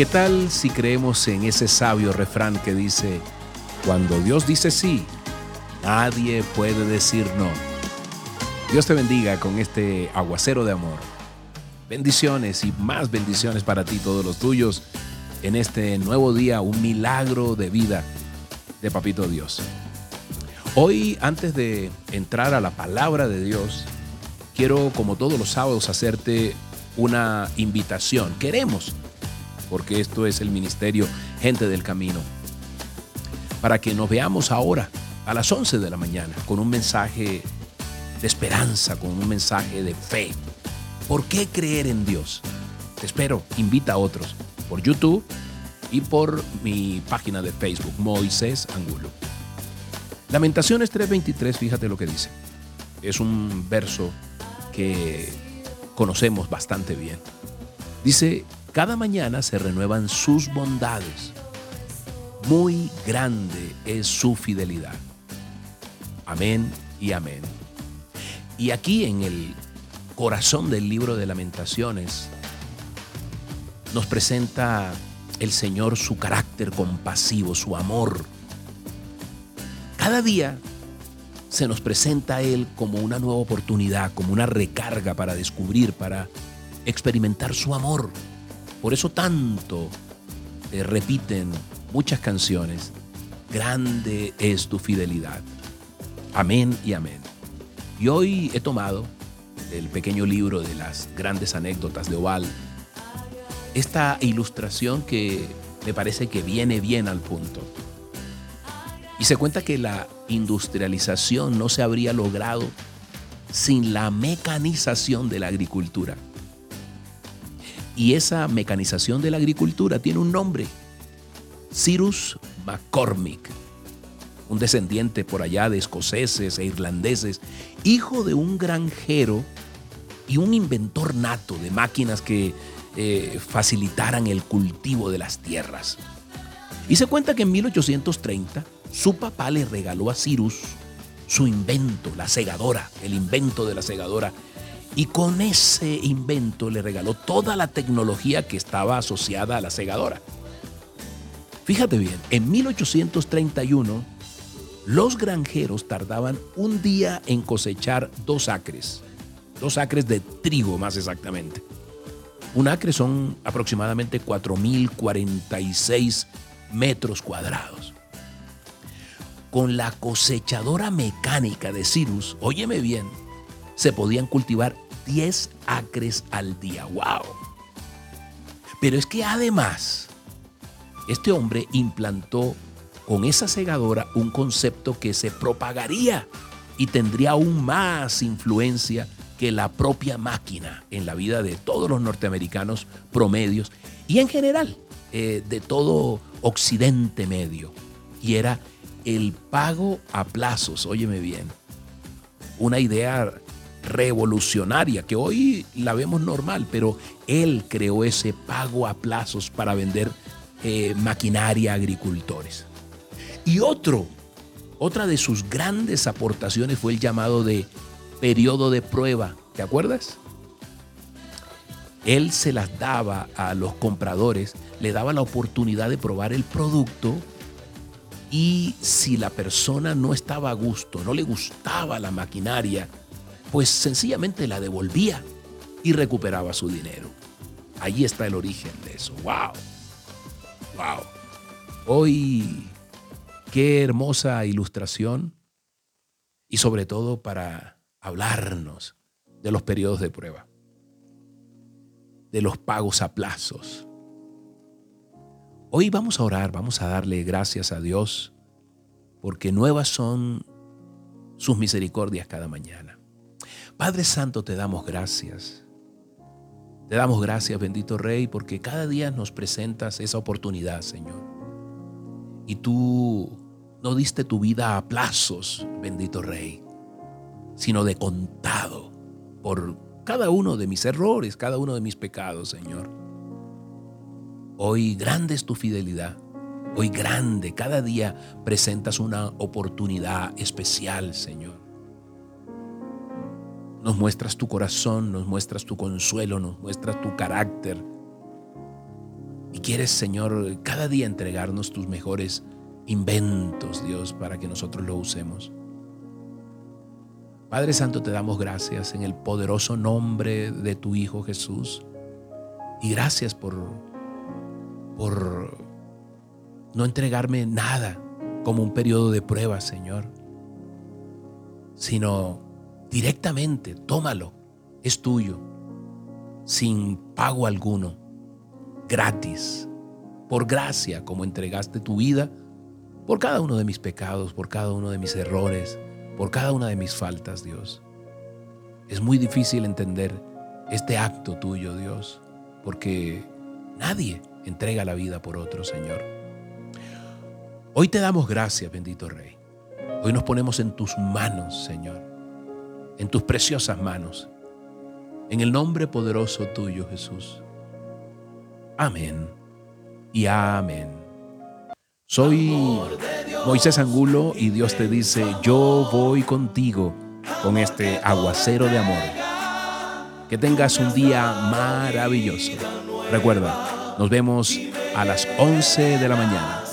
¿Qué tal si creemos en ese sabio refrán que dice, cuando Dios dice sí, nadie puede decir no? Dios te bendiga con este aguacero de amor. Bendiciones y más bendiciones para ti, todos los tuyos, en este nuevo día, un milagro de vida de Papito Dios. Hoy, antes de entrar a la palabra de Dios, quiero, como todos los sábados, hacerte una invitación. Queremos porque esto es el ministerio Gente del Camino. Para que nos veamos ahora a las 11 de la mañana con un mensaje de esperanza, con un mensaje de fe. ¿Por qué creer en Dios? Te espero, invita a otros por YouTube y por mi página de Facebook, Moisés Angulo. Lamentaciones 3:23, fíjate lo que dice. Es un verso que conocemos bastante bien. Dice, cada mañana se renuevan sus bondades. Muy grande es su fidelidad. Amén y amén. Y aquí en el corazón del libro de lamentaciones nos presenta el Señor su carácter compasivo, su amor. Cada día se nos presenta a Él como una nueva oportunidad, como una recarga para descubrir, para experimentar su amor. Por eso tanto te repiten muchas canciones, grande es tu fidelidad. Amén y amén. Y hoy he tomado del pequeño libro de las grandes anécdotas de Oval esta ilustración que me parece que viene bien al punto. Y se cuenta que la industrialización no se habría logrado sin la mecanización de la agricultura. Y esa mecanización de la agricultura tiene un nombre, Cyrus McCormick, un descendiente por allá de escoceses e irlandeses, hijo de un granjero y un inventor nato de máquinas que eh, facilitaran el cultivo de las tierras. Y se cuenta que en 1830 su papá le regaló a Cyrus su invento, la segadora, el invento de la segadora, y con ese invento le regaló toda la tecnología que estaba asociada a la segadora. Fíjate bien, en 1831 los granjeros tardaban un día en cosechar dos acres, dos acres de trigo más exactamente. Un acre son aproximadamente 4.046 metros cuadrados. Con la cosechadora mecánica de Cirrus, óyeme bien, se podían cultivar 10 acres al día. ¡Wow! Pero es que además, este hombre implantó con esa segadora un concepto que se propagaría y tendría aún más influencia que la propia máquina en la vida de todos los norteamericanos promedios y en general eh, de todo Occidente Medio. Y era el pago a plazos, óyeme bien. Una idea revolucionaria que hoy la vemos normal, pero él creó ese pago a plazos para vender eh, maquinaria a agricultores. Y otro, otra de sus grandes aportaciones fue el llamado de periodo de prueba, ¿te acuerdas? Él se las daba a los compradores, le daba la oportunidad de probar el producto y si la persona no estaba a gusto, no le gustaba la maquinaria, pues sencillamente la devolvía y recuperaba su dinero. Ahí está el origen de eso. ¡Wow! ¡Wow! Hoy, qué hermosa ilustración y sobre todo para hablarnos de los periodos de prueba, de los pagos a plazos. Hoy vamos a orar, vamos a darle gracias a Dios porque nuevas son sus misericordias cada mañana. Padre Santo, te damos gracias. Te damos gracias, bendito Rey, porque cada día nos presentas esa oportunidad, Señor. Y tú no diste tu vida a plazos, bendito Rey, sino de contado por cada uno de mis errores, cada uno de mis pecados, Señor. Hoy grande es tu fidelidad. Hoy grande, cada día presentas una oportunidad especial, Señor. Nos muestras tu corazón, nos muestras tu consuelo, nos muestras tu carácter. Y quieres, Señor, cada día entregarnos tus mejores inventos, Dios, para que nosotros lo usemos. Padre Santo, te damos gracias en el poderoso nombre de tu Hijo Jesús. Y gracias por, por no entregarme nada como un periodo de prueba, Señor, sino directamente, tómalo, es tuyo, sin pago alguno, gratis, por gracia, como entregaste tu vida por cada uno de mis pecados, por cada uno de mis errores, por cada una de mis faltas, Dios. Es muy difícil entender este acto tuyo, Dios, porque nadie entrega la vida por otro, Señor. Hoy te damos gracias, bendito Rey. Hoy nos ponemos en tus manos, Señor, en tus preciosas manos, en el nombre poderoso tuyo, Jesús. Amén y amén. Soy Moisés Angulo y Dios te dice, yo voy contigo con este aguacero de amor. Que tengas un día maravilloso. Recuerda, nos vemos a las 11 de la mañana